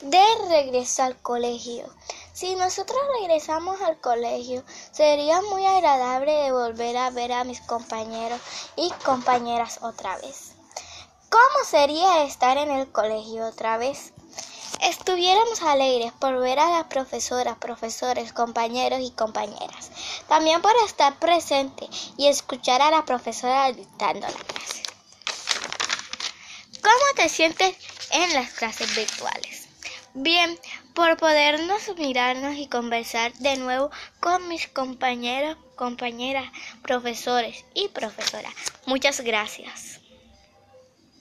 de regreso al colegio. Si nosotros regresamos al colegio, sería muy agradable de volver a ver a mis compañeros y compañeras otra vez. ¿Cómo sería estar en el colegio otra vez? Estuviéramos alegres por ver a las profesoras, profesores, compañeros y compañeras. También por estar presente y escuchar a la profesora dictando la clase. ¿Cómo te sientes en las clases virtuales? Bien, por podernos mirarnos y conversar de nuevo con mis compañeros, compañeras, profesores y profesoras. Muchas gracias.